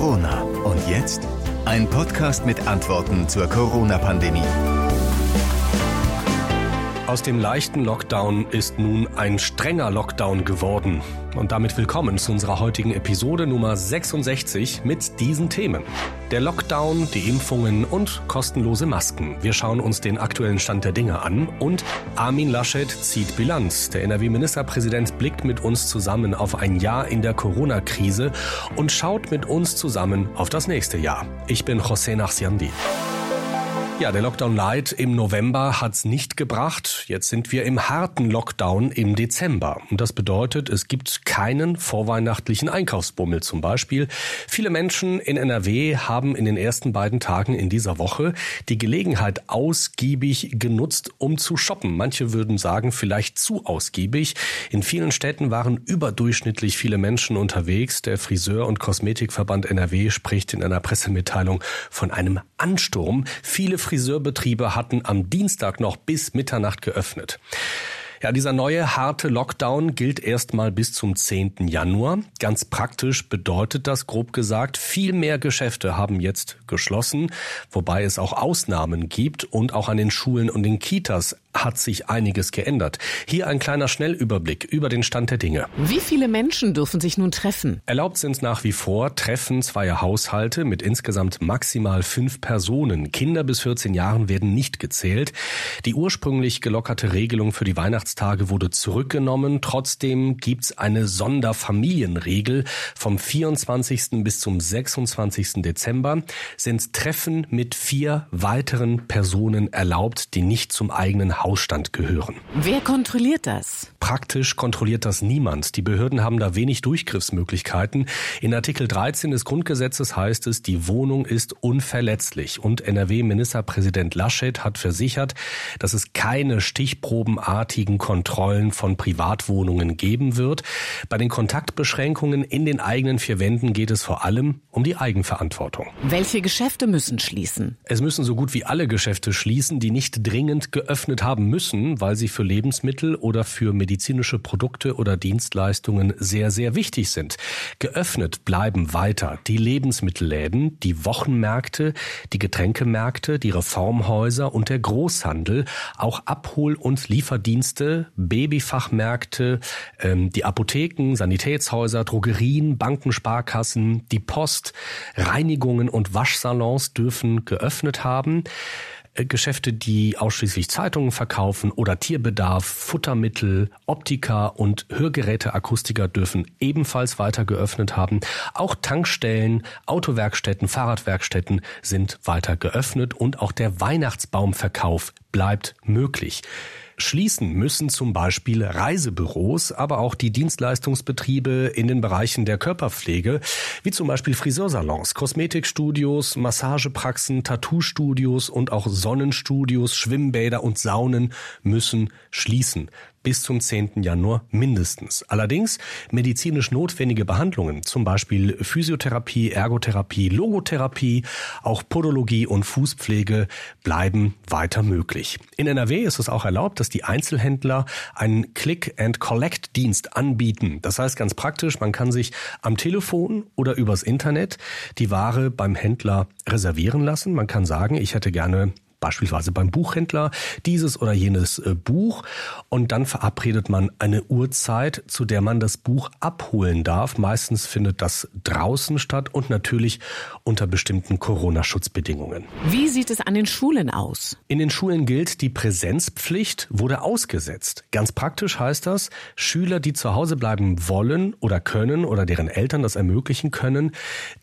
Corona. Und jetzt ein Podcast mit Antworten zur Corona-Pandemie. Aus dem leichten Lockdown ist nun ein strenger Lockdown geworden. Und damit willkommen zu unserer heutigen Episode Nummer 66 mit diesen Themen. Der Lockdown, die Impfungen und kostenlose Masken. Wir schauen uns den aktuellen Stand der Dinge an und Armin Laschet zieht Bilanz. Der NRW-Ministerpräsident blickt mit uns zusammen auf ein Jahr in der Corona-Krise und schaut mit uns zusammen auf das nächste Jahr. Ich bin José Nachsiandi. Ja, der Lockdown Light im November hat's nicht gebracht. Jetzt sind wir im harten Lockdown im Dezember. Und das bedeutet, es gibt keinen vorweihnachtlichen Einkaufsbummel zum Beispiel. Viele Menschen in NRW haben in den ersten beiden Tagen in dieser Woche die Gelegenheit ausgiebig genutzt, um zu shoppen. Manche würden sagen, vielleicht zu ausgiebig. In vielen Städten waren überdurchschnittlich viele Menschen unterwegs. Der Friseur- und Kosmetikverband NRW spricht in einer Pressemitteilung von einem Ansturm. Viele Friseurbetriebe hatten am Dienstag noch bis Mitternacht geöffnet. Ja, dieser neue harte Lockdown gilt erstmal bis zum 10. Januar. Ganz praktisch bedeutet das grob gesagt, viel mehr Geschäfte haben jetzt geschlossen, wobei es auch Ausnahmen gibt und auch an den Schulen und den Kitas hat sich einiges geändert. Hier ein kleiner Schnellüberblick über den Stand der Dinge. Wie viele Menschen dürfen sich nun treffen? Erlaubt sind nach wie vor Treffen zweier Haushalte mit insgesamt maximal fünf Personen. Kinder bis 14 Jahren werden nicht gezählt. Die ursprünglich gelockerte Regelung für die Weihnachtstage wurde zurückgenommen. Trotzdem gibt's eine Sonderfamilienregel. Vom 24. bis zum 26. Dezember sind Treffen mit vier weiteren Personen erlaubt, die nicht zum eigenen Hausstand gehören. Wer kontrolliert das? Praktisch kontrolliert das niemand. Die Behörden haben da wenig Durchgriffsmöglichkeiten. In Artikel 13 des Grundgesetzes heißt es, die Wohnung ist unverletzlich. Und NRW-Ministerpräsident Laschet hat versichert, dass es keine stichprobenartigen Kontrollen von Privatwohnungen geben wird. Bei den Kontaktbeschränkungen in den eigenen vier Wänden geht es vor allem um die Eigenverantwortung. Welche Geschäfte müssen schließen? Es müssen so gut wie alle Geschäfte schließen, die nicht dringend geöffnet haben müssen, weil sie für Lebensmittel oder für medizinische Produkte oder Dienstleistungen sehr, sehr wichtig sind. Geöffnet bleiben weiter die Lebensmittelläden, die Wochenmärkte, die Getränkemärkte, die Reformhäuser und der Großhandel, auch Abhol- und Lieferdienste, Babyfachmärkte, ähm, die Apotheken, Sanitätshäuser, Drogerien, Banken, Sparkassen, die Post, Reinigungen und Waschsalons dürfen geöffnet haben. Geschäfte, die ausschließlich Zeitungen verkaufen oder Tierbedarf, Futtermittel, Optika und Hörgeräteakustiker dürfen ebenfalls weiter geöffnet haben. Auch Tankstellen, Autowerkstätten, Fahrradwerkstätten sind weiter geöffnet und auch der Weihnachtsbaumverkauf bleibt möglich. Schließen müssen zum Beispiel Reisebüros, aber auch die Dienstleistungsbetriebe in den Bereichen der Körperpflege, wie zum Beispiel Friseursalons, Kosmetikstudios, Massagepraxen, Tattoo-Studios und auch Sonnenstudios, Schwimmbäder und Saunen müssen schließen bis zum 10. Januar mindestens. Allerdings medizinisch notwendige Behandlungen, zum Beispiel Physiotherapie, Ergotherapie, Logotherapie, auch Podologie und Fußpflege bleiben weiter möglich. In NRW ist es auch erlaubt, dass die Einzelhändler einen Click-and-Collect-Dienst anbieten. Das heißt ganz praktisch, man kann sich am Telefon oder übers Internet die Ware beim Händler reservieren lassen. Man kann sagen, ich hätte gerne beispielsweise beim Buchhändler dieses oder jenes äh, Buch und dann verabredet man eine Uhrzeit, zu der man das Buch abholen darf. Meistens findet das draußen statt und natürlich unter bestimmten Corona-Schutzbedingungen. Wie sieht es an den Schulen aus? In den Schulen gilt, die Präsenzpflicht wurde ausgesetzt. Ganz praktisch heißt das, Schüler, die zu Hause bleiben wollen oder können oder deren Eltern das ermöglichen können,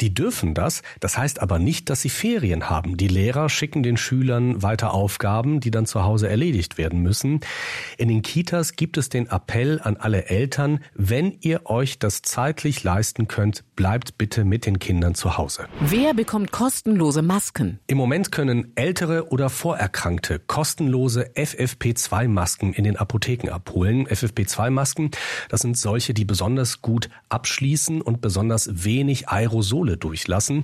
die dürfen das. Das heißt aber nicht, dass sie Ferien haben. Die Lehrer schicken den Schülern weiter Aufgaben, die dann zu Hause erledigt werden müssen. In den Kitas gibt es den Appell an alle Eltern, wenn ihr euch das zeitlich leisten könnt, bleibt bitte mit den Kindern zu Hause. Wer bekommt kostenlose Masken? Im Moment können ältere oder Vorerkrankte kostenlose FFP2-Masken in den Apotheken abholen. FFP2-Masken, das sind solche, die besonders gut abschließen und besonders wenig Aerosole durchlassen.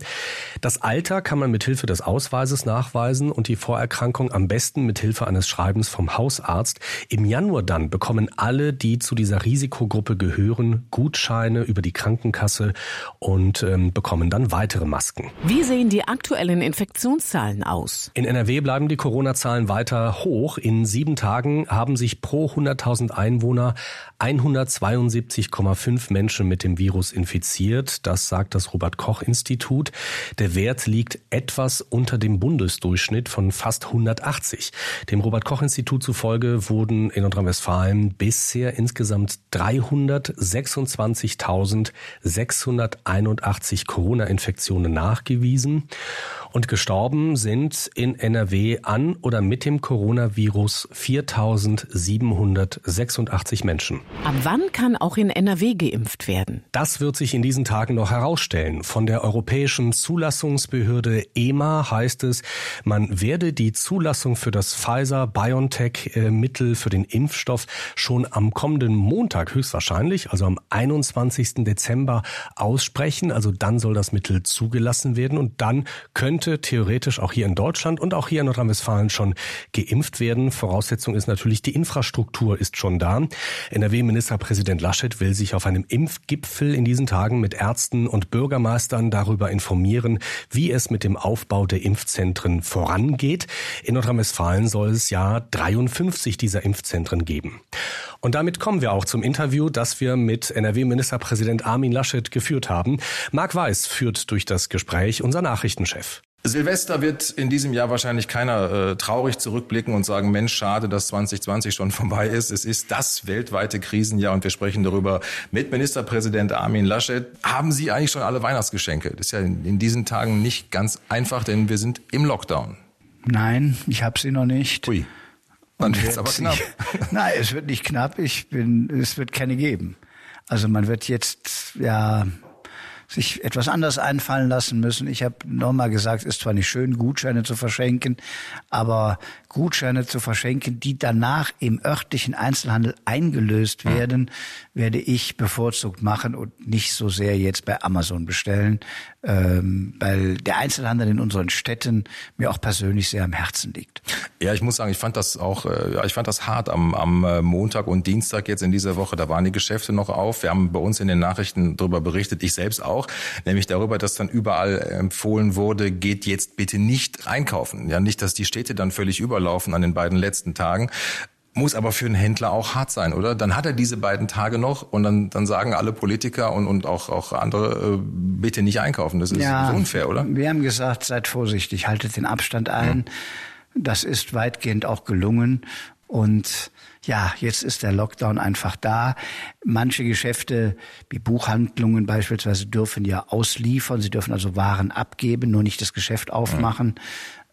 Das Alter kann man mit Hilfe des Ausweises nachweisen und die Vorerkrankung am besten mit Hilfe eines Schreibens vom Hausarzt. Im Januar dann bekommen alle, die zu dieser Risikogruppe gehören, Gutscheine über die Krankenkasse und ähm, bekommen dann weitere Masken. Wie sehen die aktuellen Infektionszahlen aus? In NRW bleiben die Corona-Zahlen weiter hoch. In sieben Tagen haben sich pro 100.000 Einwohner 172,5 Menschen mit dem Virus infiziert. Das sagt das Robert Koch Institut. Der Wert liegt etwas unter dem Bundesdurchschnitt von fast 180. Dem Robert Koch Institut zufolge wurden in Nordrhein-Westfalen bisher insgesamt 326.681 Corona-Infektionen nachgewiesen und gestorben sind in NRW an oder mit dem Coronavirus 4.786 Menschen. Ab wann kann auch in NRW geimpft werden? Das wird sich in diesen Tagen noch herausstellen. Von der Europäischen Zulassungsbehörde EMA heißt es, man werde die Zulassung für das Pfizer-BioNTech-Mittel für den Impfstoff schon am kommenden Montag höchstwahrscheinlich, also am 21. Dezember aussprechen. Also dann soll das Mittel zugelassen werden und dann könnte könnte theoretisch auch hier in Deutschland und auch hier in Nordrhein-Westfalen schon geimpft werden. Voraussetzung ist natürlich, die Infrastruktur ist schon da. NRW-Ministerpräsident Laschet will sich auf einem Impfgipfel in diesen Tagen mit Ärzten und Bürgermeistern darüber informieren, wie es mit dem Aufbau der Impfzentren vorangeht. In Nordrhein-Westfalen soll es ja 53 dieser Impfzentren geben. Und damit kommen wir auch zum Interview, das wir mit NRW-Ministerpräsident Armin Laschet geführt haben. Marc Weiß führt durch das Gespräch, unser Nachrichtenchef. Silvester wird in diesem Jahr wahrscheinlich keiner äh, traurig zurückblicken und sagen, Mensch, schade, dass 2020 schon vorbei ist. Es ist das weltweite Krisenjahr und wir sprechen darüber mit Ministerpräsident Armin Laschet. Haben Sie eigentlich schon alle Weihnachtsgeschenke? Das ist ja in, in diesen Tagen nicht ganz einfach, denn wir sind im Lockdown. Nein, ich habe sie noch nicht. Ui. Dann wird es aber knapp. Nein, es wird nicht knapp. Ich bin, es wird keine geben. Also man wird jetzt ja sich etwas anders einfallen lassen müssen. Ich habe nochmal gesagt, ist zwar nicht schön, Gutscheine zu verschenken, aber Gutscheine zu verschenken, die danach im örtlichen Einzelhandel eingelöst werden, werde ich bevorzugt machen und nicht so sehr jetzt bei Amazon bestellen, ähm, weil der Einzelhandel in unseren Städten mir auch persönlich sehr am Herzen liegt. Ja, ich muss sagen, ich fand das auch, äh, ich fand das hart am, am äh, Montag und Dienstag jetzt in dieser Woche. Da waren die Geschäfte noch auf. Wir haben bei uns in den Nachrichten darüber berichtet, ich selbst auch, nämlich darüber, dass dann überall empfohlen wurde, geht jetzt bitte nicht einkaufen. Ja, nicht, dass die Städte dann völlig überlaufen an den beiden letzten Tagen. Muss aber für einen Händler auch hart sein, oder? Dann hat er diese beiden Tage noch und dann, dann sagen alle Politiker und, und auch, auch andere, äh, bitte nicht einkaufen. Das ist ja, unfair, oder? Wir haben gesagt, seid vorsichtig, haltet den Abstand ein. Hm. Das ist weitgehend auch gelungen. Und ja, jetzt ist der Lockdown einfach da. Manche Geschäfte, wie Buchhandlungen beispielsweise, dürfen ja ausliefern. Sie dürfen also Waren abgeben, nur nicht das Geschäft aufmachen.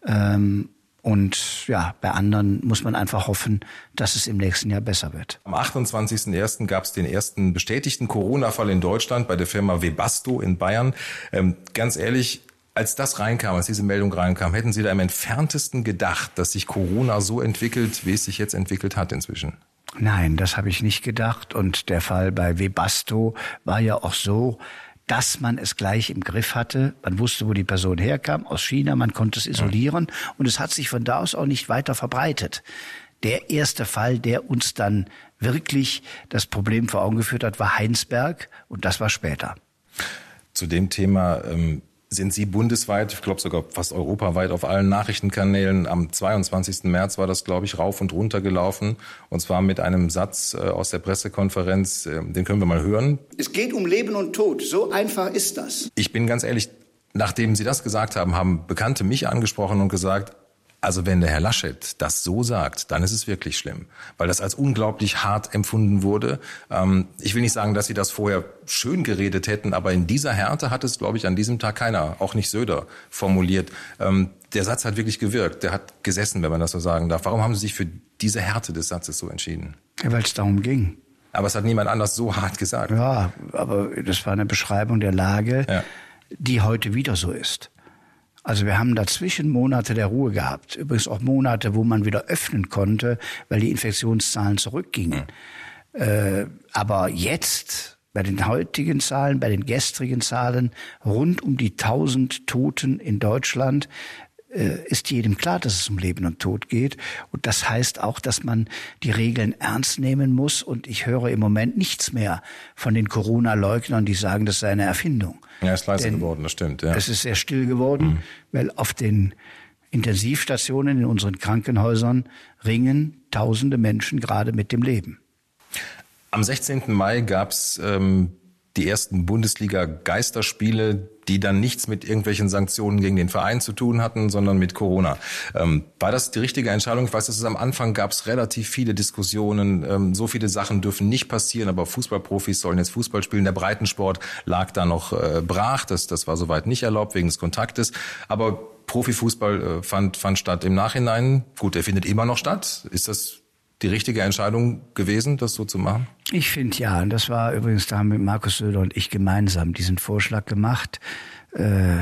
Hm. Ähm, und ja, bei anderen muss man einfach hoffen, dass es im nächsten Jahr besser wird. Am 28.01. gab es den ersten bestätigten Corona-Fall in Deutschland bei der Firma Webasto in Bayern. Ähm, ganz ehrlich, als das reinkam, als diese Meldung reinkam, hätten Sie da im entferntesten gedacht, dass sich Corona so entwickelt, wie es sich jetzt entwickelt hat inzwischen? Nein, das habe ich nicht gedacht. Und der Fall bei Webasto war ja auch so, dass man es gleich im Griff hatte. Man wusste, wo die Person herkam, aus China, man konnte es isolieren und es hat sich von da aus auch nicht weiter verbreitet. Der erste Fall, der uns dann wirklich das Problem vor Augen geführt hat, war Heinsberg und das war später. Zu dem Thema ähm sind Sie bundesweit, ich glaube sogar fast europaweit auf allen Nachrichtenkanälen. Am 22. März war das, glaube ich, rauf und runter gelaufen. Und zwar mit einem Satz äh, aus der Pressekonferenz, äh, den können wir mal hören. Es geht um Leben und Tod. So einfach ist das. Ich bin ganz ehrlich, nachdem Sie das gesagt haben, haben Bekannte mich angesprochen und gesagt, also wenn der Herr Laschet das so sagt, dann ist es wirklich schlimm, weil das als unglaublich hart empfunden wurde. Ähm, ich will nicht sagen, dass Sie das vorher schön geredet hätten, aber in dieser Härte hat es, glaube ich, an diesem Tag keiner, auch nicht Söder, formuliert. Ähm, der Satz hat wirklich gewirkt, der hat gesessen, wenn man das so sagen darf. Warum haben Sie sich für diese Härte des Satzes so entschieden? Ja, weil es darum ging. Aber es hat niemand anders so hart gesagt. Ja, aber das war eine Beschreibung der Lage, ja. die heute wieder so ist. Also wir haben dazwischen Monate der Ruhe gehabt. Übrigens auch Monate, wo man wieder öffnen konnte, weil die Infektionszahlen zurückgingen. Mhm. Äh, aber jetzt, bei den heutigen Zahlen, bei den gestrigen Zahlen, rund um die 1000 Toten in Deutschland, ist jedem klar, dass es um Leben und Tod geht. Und das heißt auch, dass man die Regeln ernst nehmen muss. Und ich höre im Moment nichts mehr von den Corona-Leugnern, die sagen, das sei eine Erfindung. Ja, ist leise Denn geworden, das stimmt. Ja. Es ist sehr still geworden, mhm. weil auf den Intensivstationen in unseren Krankenhäusern ringen tausende Menschen gerade mit dem Leben. Am 16. Mai gab's ähm, die ersten Bundesliga-Geisterspiele, die dann nichts mit irgendwelchen Sanktionen gegen den Verein zu tun hatten, sondern mit Corona. Ähm, war das die richtige Entscheidung? Ich weiß, dass es am Anfang gab es relativ viele Diskussionen. Ähm, so viele Sachen dürfen nicht passieren, aber Fußballprofis sollen jetzt Fußball spielen. Der Breitensport lag da noch äh, brach. Das, das war soweit nicht erlaubt wegen des Kontaktes. Aber Profifußball äh, fand, fand statt im Nachhinein. Gut, der findet immer noch statt. Ist das die richtige Entscheidung gewesen, das so zu machen? Ich finde ja. Und das war übrigens, da haben mit Markus Söder und ich gemeinsam diesen Vorschlag gemacht. Äh,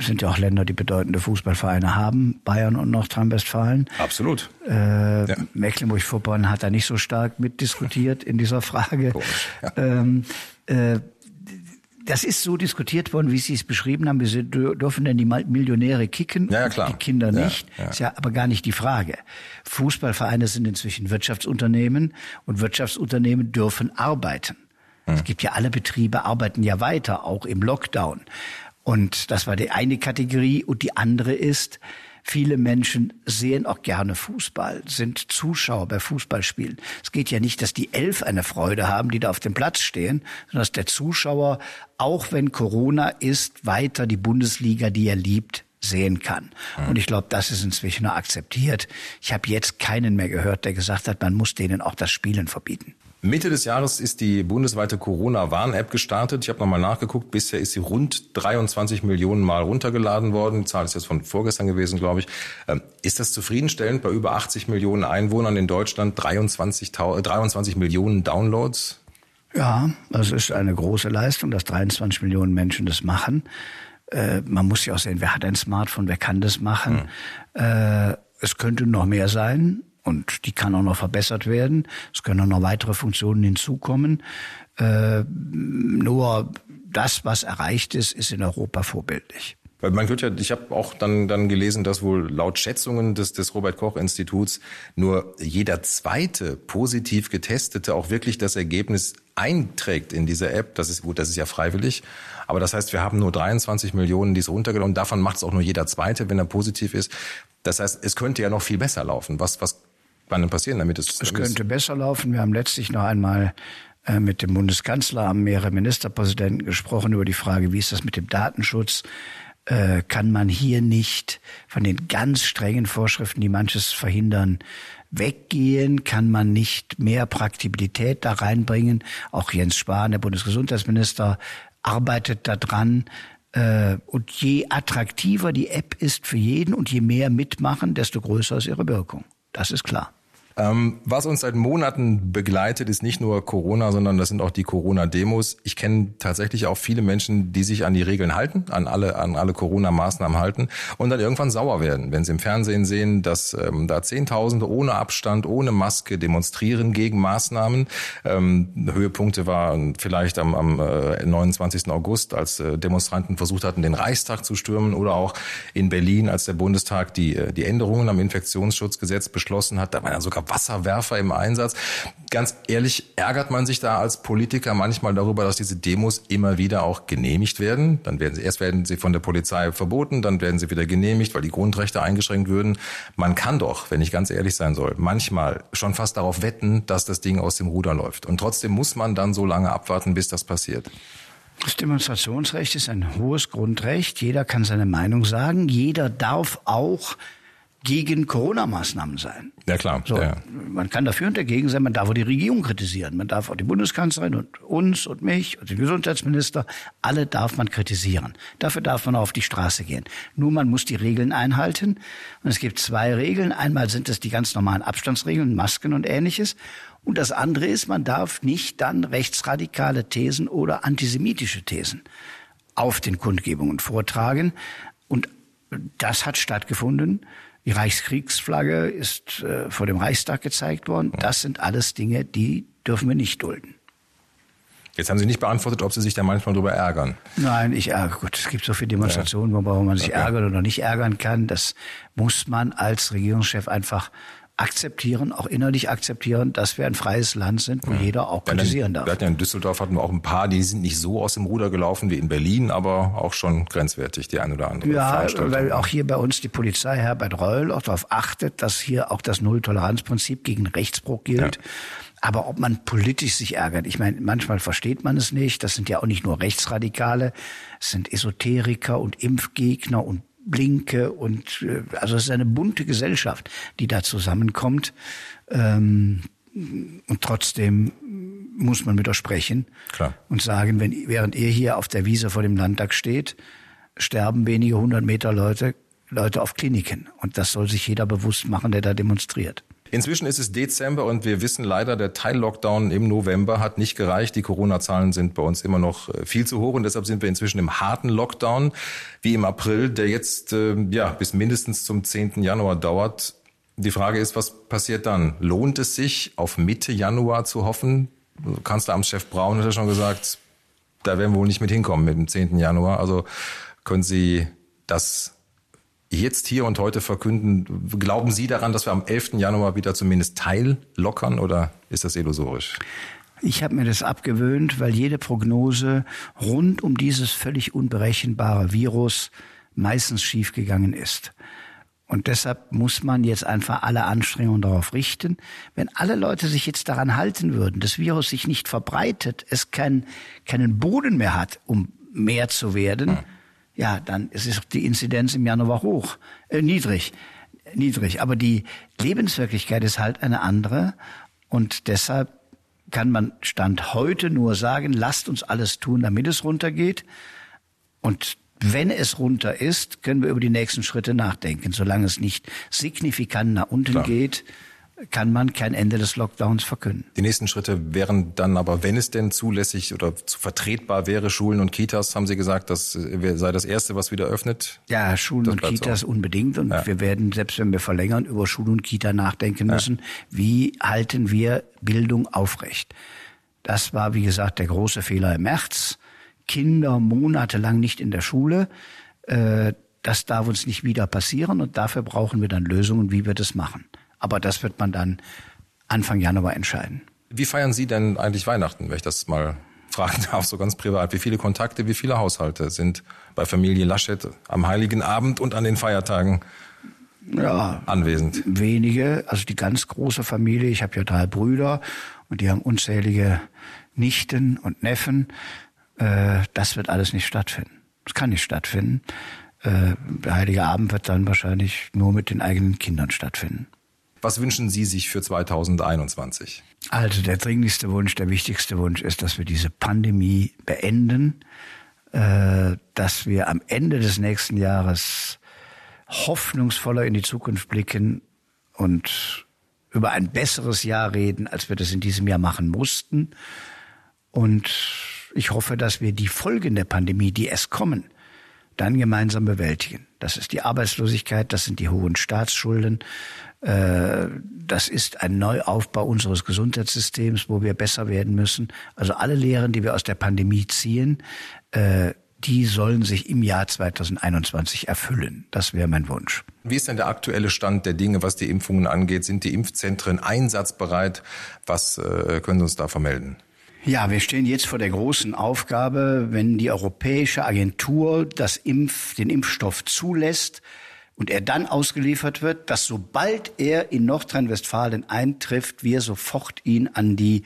sind ja auch Länder, die bedeutende Fußballvereine haben, Bayern und Nordrhein-Westfalen. Absolut. Äh, ja. Mecklenburg-Vorpommern hat da nicht so stark mitdiskutiert in dieser Frage. Ja. Ähm, äh, das ist so diskutiert worden, wie Sie es beschrieben haben. Wir dürfen denn die Millionäre kicken ja, klar. die Kinder nicht? Ja, ja. Ist ja aber gar nicht die Frage. Fußballvereine sind inzwischen Wirtschaftsunternehmen und Wirtschaftsunternehmen dürfen arbeiten. Hm. Es gibt ja alle Betriebe arbeiten ja weiter, auch im Lockdown. Und das war die eine Kategorie. Und die andere ist, Viele Menschen sehen auch gerne Fußball, sind Zuschauer bei Fußballspielen. Es geht ja nicht, dass die Elf eine Freude haben, die da auf dem Platz stehen, sondern dass der Zuschauer, auch wenn Corona ist, weiter die Bundesliga, die er liebt, sehen kann. Und ich glaube, das ist inzwischen akzeptiert. Ich habe jetzt keinen mehr gehört, der gesagt hat, man muss denen auch das Spielen verbieten. Mitte des Jahres ist die bundesweite Corona-Warn-App gestartet. Ich habe nochmal nachgeguckt. Bisher ist sie rund 23 Millionen Mal runtergeladen worden. Die Zahl ist jetzt von vorgestern gewesen, glaube ich. Ähm, ist das zufriedenstellend bei über 80 Millionen Einwohnern in Deutschland? 23, 23 Millionen Downloads? Ja, das ist eine große Leistung, dass 23 Millionen Menschen das machen. Äh, man muss ja auch sehen, wer hat ein Smartphone, wer kann das machen. Hm. Äh, es könnte noch mehr sein und die kann auch noch verbessert werden. Es können auch noch weitere Funktionen hinzukommen. Äh, nur das, was erreicht ist, ist in Europa vorbildlich. Weil man ja, ich habe auch dann, dann gelesen, dass wohl laut Schätzungen des, des Robert Koch Instituts nur jeder zweite positiv getestete auch wirklich das Ergebnis einträgt in diese App. Das ist gut, das ist ja freiwillig. Aber das heißt, wir haben nur 23 Millionen, die es runtergeladen und davon macht es auch nur jeder zweite, wenn er positiv ist. Das heißt, es könnte ja noch viel besser laufen. Was, was kann denn passieren, damit es... Es könnte besser laufen. Wir haben letztlich noch einmal äh, mit dem Bundeskanzler, haben mehrere Ministerpräsidenten gesprochen über die Frage, wie ist das mit dem Datenschutz? Äh, kann man hier nicht von den ganz strengen Vorschriften, die manches verhindern, weggehen? Kann man nicht mehr Praktibilität da reinbringen? Auch Jens Spahn, der Bundesgesundheitsminister, arbeitet daran. Äh, und je attraktiver die App ist für jeden und je mehr mitmachen, desto größer ist ihre Wirkung. Das ist klar. Ähm, was uns seit Monaten begleitet, ist nicht nur Corona, sondern das sind auch die Corona-Demos. Ich kenne tatsächlich auch viele Menschen, die sich an die Regeln halten, an alle, an alle Corona-Maßnahmen halten und dann irgendwann sauer werden, wenn sie im Fernsehen sehen, dass ähm, da Zehntausende ohne Abstand, ohne Maske demonstrieren gegen Maßnahmen. Ähm, Höhepunkte waren vielleicht am, am äh, 29. August, als äh, Demonstranten versucht hatten, den Reichstag zu stürmen oder auch in Berlin, als der Bundestag die, äh, die Änderungen am Infektionsschutzgesetz beschlossen hat. Da waren ja sogar Wasserwerfer im Einsatz. Ganz ehrlich, ärgert man sich da als Politiker manchmal darüber, dass diese Demos immer wieder auch genehmigt werden. Dann werden sie, erst werden sie von der Polizei verboten, dann werden sie wieder genehmigt, weil die Grundrechte eingeschränkt würden. Man kann doch, wenn ich ganz ehrlich sein soll, manchmal schon fast darauf wetten, dass das Ding aus dem Ruder läuft. Und trotzdem muss man dann so lange abwarten, bis das passiert. Das Demonstrationsrecht ist ein hohes Grundrecht. Jeder kann seine Meinung sagen. Jeder darf auch gegen Corona-Maßnahmen sein. Ja klar. So, ja. Man kann dafür und dagegen sein, man darf auch die Regierung kritisieren, man darf auch die Bundeskanzlerin und uns und mich und den Gesundheitsminister, alle darf man kritisieren. Dafür darf man auf die Straße gehen. Nur man muss die Regeln einhalten. Und es gibt zwei Regeln. Einmal sind es die ganz normalen Abstandsregeln, Masken und ähnliches. Und das andere ist, man darf nicht dann rechtsradikale Thesen oder antisemitische Thesen auf den Kundgebungen vortragen. Und das hat stattgefunden. Die Reichskriegsflagge ist äh, vor dem Reichstag gezeigt worden. Das sind alles Dinge, die dürfen wir nicht dulden. Jetzt haben Sie nicht beantwortet, ob Sie sich da manchmal drüber ärgern. Nein, ich ärgere. Gut, es gibt so viele Demonstrationen, ja. wo man sich okay. ärgert oder nicht ärgern kann. Das muss man als Regierungschef einfach akzeptieren, auch innerlich akzeptieren, dass wir ein freies Land sind, wo ja. jeder auch kritisieren darf. Wir hatten ja in Düsseldorf hatten wir auch ein paar, die sind nicht so aus dem Ruder gelaufen wie in Berlin, aber auch schon grenzwertig, die ein oder andere. Ja, weil auch hier bei uns die Polizei, Herbert Reul, auch darauf achtet, dass hier auch das Nulltoleranzprinzip gegen Rechtsbruch gilt. Ja. Aber ob man politisch sich ärgert, ich meine, manchmal versteht man es nicht. Das sind ja auch nicht nur Rechtsradikale, es sind Esoteriker und Impfgegner und Blinke und äh, also es ist eine bunte Gesellschaft, die da zusammenkommt. Ähm, und trotzdem muss man mit euch sprechen Klar. und sagen, wenn, während ihr hier auf der Wiese vor dem Landtag steht, sterben wenige hundert Meter Leute, Leute auf Kliniken. Und das soll sich jeder bewusst machen, der da demonstriert. Inzwischen ist es Dezember und wir wissen leider, der Teil-Lockdown im November hat nicht gereicht. Die Corona-Zahlen sind bei uns immer noch äh, viel zu hoch und deshalb sind wir inzwischen im harten Lockdown, wie im April, der jetzt äh, ja bis mindestens zum 10. Januar dauert. Die Frage ist, was passiert dann? Lohnt es sich, auf Mitte Januar zu hoffen? Kanzleramtschef Braun hat ja schon gesagt, da werden wir wohl nicht mit hinkommen mit dem 10. Januar. Also können Sie das jetzt hier und heute verkünden. Glauben Sie daran, dass wir am 11. Januar wieder zumindest teillockern oder ist das illusorisch? Ich habe mir das abgewöhnt, weil jede Prognose rund um dieses völlig unberechenbare Virus meistens schiefgegangen ist. Und deshalb muss man jetzt einfach alle Anstrengungen darauf richten. Wenn alle Leute sich jetzt daran halten würden, das Virus sich nicht verbreitet, es kein, keinen Boden mehr hat, um mehr zu werden, hm ja, dann ist die Inzidenz im Januar hoch, äh, niedrig, niedrig. Aber die Lebenswirklichkeit ist halt eine andere und deshalb kann man Stand heute nur sagen, lasst uns alles tun, damit es runtergeht. Und wenn es runter ist, können wir über die nächsten Schritte nachdenken. Solange es nicht signifikant nach unten Klar. geht, kann man kein Ende des Lockdowns verkünden. Die nächsten Schritte wären dann aber, wenn es denn zulässig oder zu vertretbar wäre, Schulen und Kitas, haben Sie gesagt, das sei das Erste, was wieder öffnet? Ja, Schulen das und Kitas so. unbedingt. Und ja. wir werden, selbst wenn wir verlängern, über Schule und Kita nachdenken müssen. Ja. Wie halten wir Bildung aufrecht? Das war, wie gesagt, der große Fehler im März. Kinder monatelang nicht in der Schule. Äh, das darf uns nicht wieder passieren und dafür brauchen wir dann Lösungen, wie wir das machen. Aber das wird man dann Anfang Januar entscheiden. Wie feiern Sie denn eigentlich Weihnachten, wenn ich das mal fragen darf, so ganz privat? Wie viele Kontakte, wie viele Haushalte sind bei Familie Laschet am Heiligen Abend und an den Feiertagen ja, anwesend? Wenige, also die ganz große Familie. Ich habe ja drei Brüder und die haben unzählige Nichten und Neffen. Äh, das wird alles nicht stattfinden. Das kann nicht stattfinden. Äh, der Heilige Abend wird dann wahrscheinlich nur mit den eigenen Kindern stattfinden. Was wünschen Sie sich für 2021? Also der dringlichste Wunsch, der wichtigste Wunsch ist, dass wir diese Pandemie beenden, äh, dass wir am Ende des nächsten Jahres hoffnungsvoller in die Zukunft blicken und über ein besseres Jahr reden, als wir das in diesem Jahr machen mussten. Und ich hoffe, dass wir die Folgen der Pandemie, die es kommen, dann gemeinsam bewältigen. Das ist die Arbeitslosigkeit, das sind die hohen Staatsschulden, äh, das ist ein Neuaufbau unseres Gesundheitssystems, wo wir besser werden müssen. Also alle Lehren, die wir aus der Pandemie ziehen, äh, die sollen sich im Jahr 2021 erfüllen. Das wäre mein Wunsch. Wie ist denn der aktuelle Stand der Dinge, was die Impfungen angeht? Sind die Impfzentren einsatzbereit? Was äh, können Sie uns da vermelden? Ja, wir stehen jetzt vor der großen Aufgabe, wenn die Europäische Agentur das Impf, den Impfstoff zulässt, und er dann ausgeliefert wird, dass sobald er in Nordrhein-Westfalen eintrifft, wir sofort ihn an die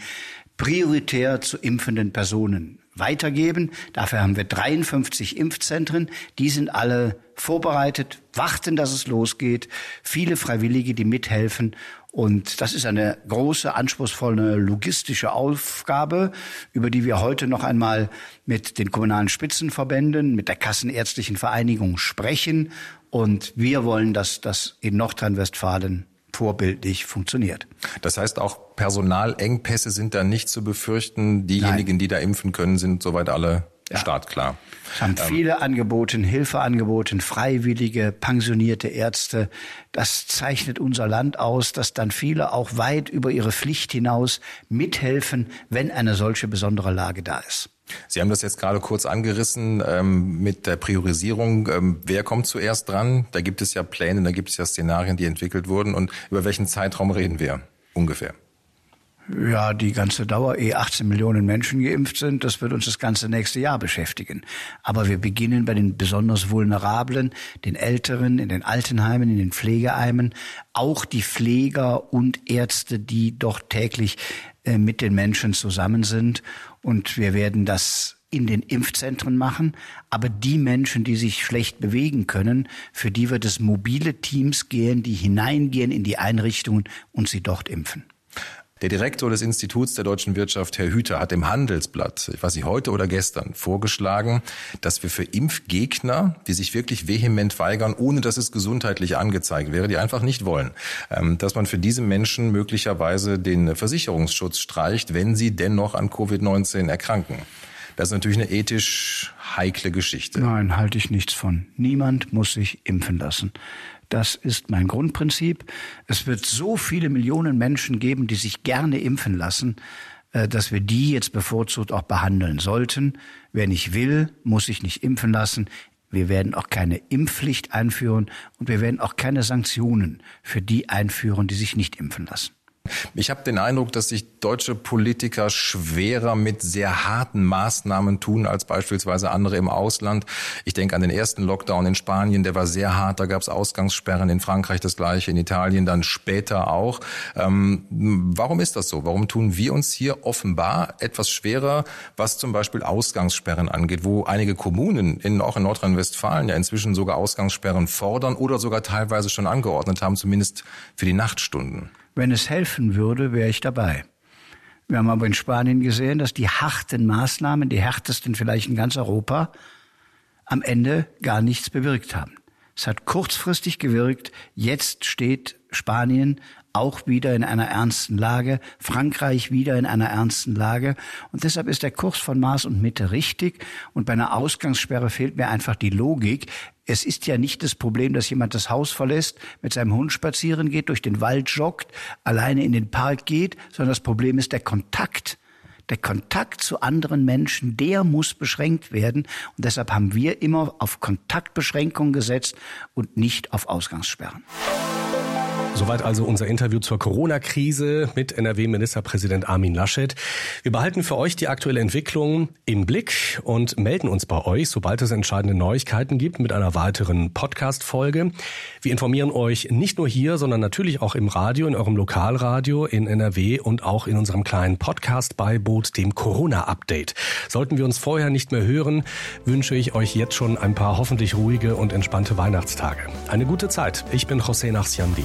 prioritär zu impfenden Personen weitergeben. Dafür haben wir 53 Impfzentren. Die sind alle vorbereitet, warten, dass es losgeht. Viele Freiwillige, die mithelfen. Und das ist eine große, anspruchsvolle logistische Aufgabe, über die wir heute noch einmal mit den kommunalen Spitzenverbänden, mit der Kassenärztlichen Vereinigung sprechen und wir wollen, dass das in Nordrhein-Westfalen vorbildlich funktioniert. Das heißt, auch Personalengpässe sind da nicht zu befürchten. Diejenigen, Nein. die da impfen können, sind soweit alle ja. Staat, klar. Es haben viele ähm, angeboten, Hilfe angeboten, freiwillige, pensionierte Ärzte. Das zeichnet unser Land aus, dass dann viele auch weit über ihre Pflicht hinaus mithelfen, wenn eine solche besondere Lage da ist. Sie haben das jetzt gerade kurz angerissen ähm, mit der Priorisierung. Ähm, wer kommt zuerst dran? Da gibt es ja Pläne, da gibt es ja Szenarien, die entwickelt wurden. Und über welchen Zeitraum reden wir ungefähr? Ja, die ganze Dauer, ehe 18 Millionen Menschen geimpft sind, das wird uns das ganze nächste Jahr beschäftigen. Aber wir beginnen bei den besonders Vulnerablen, den Älteren, in den Altenheimen, in den Pflegeheimen, auch die Pfleger und Ärzte, die doch täglich äh, mit den Menschen zusammen sind. Und wir werden das in den Impfzentren machen. Aber die Menschen, die sich schlecht bewegen können, für die wird es mobile Teams gehen, die hineingehen in die Einrichtungen und sie dort impfen. Der Direktor des Instituts der deutschen Wirtschaft, Herr Hüter, hat im Handelsblatt, ich weiß nicht, heute oder gestern, vorgeschlagen, dass wir für Impfgegner, die sich wirklich vehement weigern, ohne dass es gesundheitlich angezeigt wäre, die einfach nicht wollen, ähm, dass man für diese Menschen möglicherweise den Versicherungsschutz streicht, wenn sie dennoch an Covid-19 erkranken. Das ist natürlich eine ethisch heikle Geschichte. Nein, halte ich nichts von. Niemand muss sich impfen lassen. Das ist mein Grundprinzip. Es wird so viele Millionen Menschen geben, die sich gerne impfen lassen, äh, dass wir die jetzt bevorzugt auch behandeln sollten. Wer nicht will, muss sich nicht impfen lassen. Wir werden auch keine Impfpflicht einführen und wir werden auch keine Sanktionen für die einführen, die sich nicht impfen lassen. Ich habe den Eindruck, dass sich deutsche Politiker schwerer mit sehr harten Maßnahmen tun als beispielsweise andere im Ausland. Ich denke an den ersten Lockdown in Spanien, der war sehr hart, da gab es Ausgangssperren, in Frankreich das gleiche, in Italien dann später auch. Ähm, warum ist das so? Warum tun wir uns hier offenbar etwas schwerer, was zum Beispiel Ausgangssperren angeht, wo einige Kommunen, in, auch in Nordrhein-Westfalen, ja inzwischen sogar Ausgangssperren fordern oder sogar teilweise schon angeordnet haben, zumindest für die Nachtstunden? Wenn es helfen würde, wäre ich dabei. Wir haben aber in Spanien gesehen, dass die harten Maßnahmen, die härtesten vielleicht in ganz Europa, am Ende gar nichts bewirkt haben. Es hat kurzfristig gewirkt. Jetzt steht Spanien auch wieder in einer ernsten Lage, Frankreich wieder in einer ernsten Lage. Und deshalb ist der Kurs von Maß und Mitte richtig. Und bei einer Ausgangssperre fehlt mir einfach die Logik. Es ist ja nicht das Problem, dass jemand das Haus verlässt, mit seinem Hund spazieren geht, durch den Wald joggt, alleine in den Park geht, sondern das Problem ist der Kontakt. Der Kontakt zu anderen Menschen, der muss beschränkt werden. Und deshalb haben wir immer auf Kontaktbeschränkungen gesetzt und nicht auf Ausgangssperren. Soweit also unser Interview zur Corona-Krise mit NRW-Ministerpräsident Armin Laschet. Wir behalten für euch die aktuelle Entwicklung im Blick und melden uns bei euch, sobald es entscheidende Neuigkeiten gibt, mit einer weiteren Podcast-Folge. Wir informieren euch nicht nur hier, sondern natürlich auch im Radio, in eurem Lokalradio in NRW und auch in unserem kleinen Podcast-Beiboot, dem Corona-Update. Sollten wir uns vorher nicht mehr hören, wünsche ich euch jetzt schon ein paar hoffentlich ruhige und entspannte Weihnachtstage. Eine gute Zeit. Ich bin José Nachsiamdi.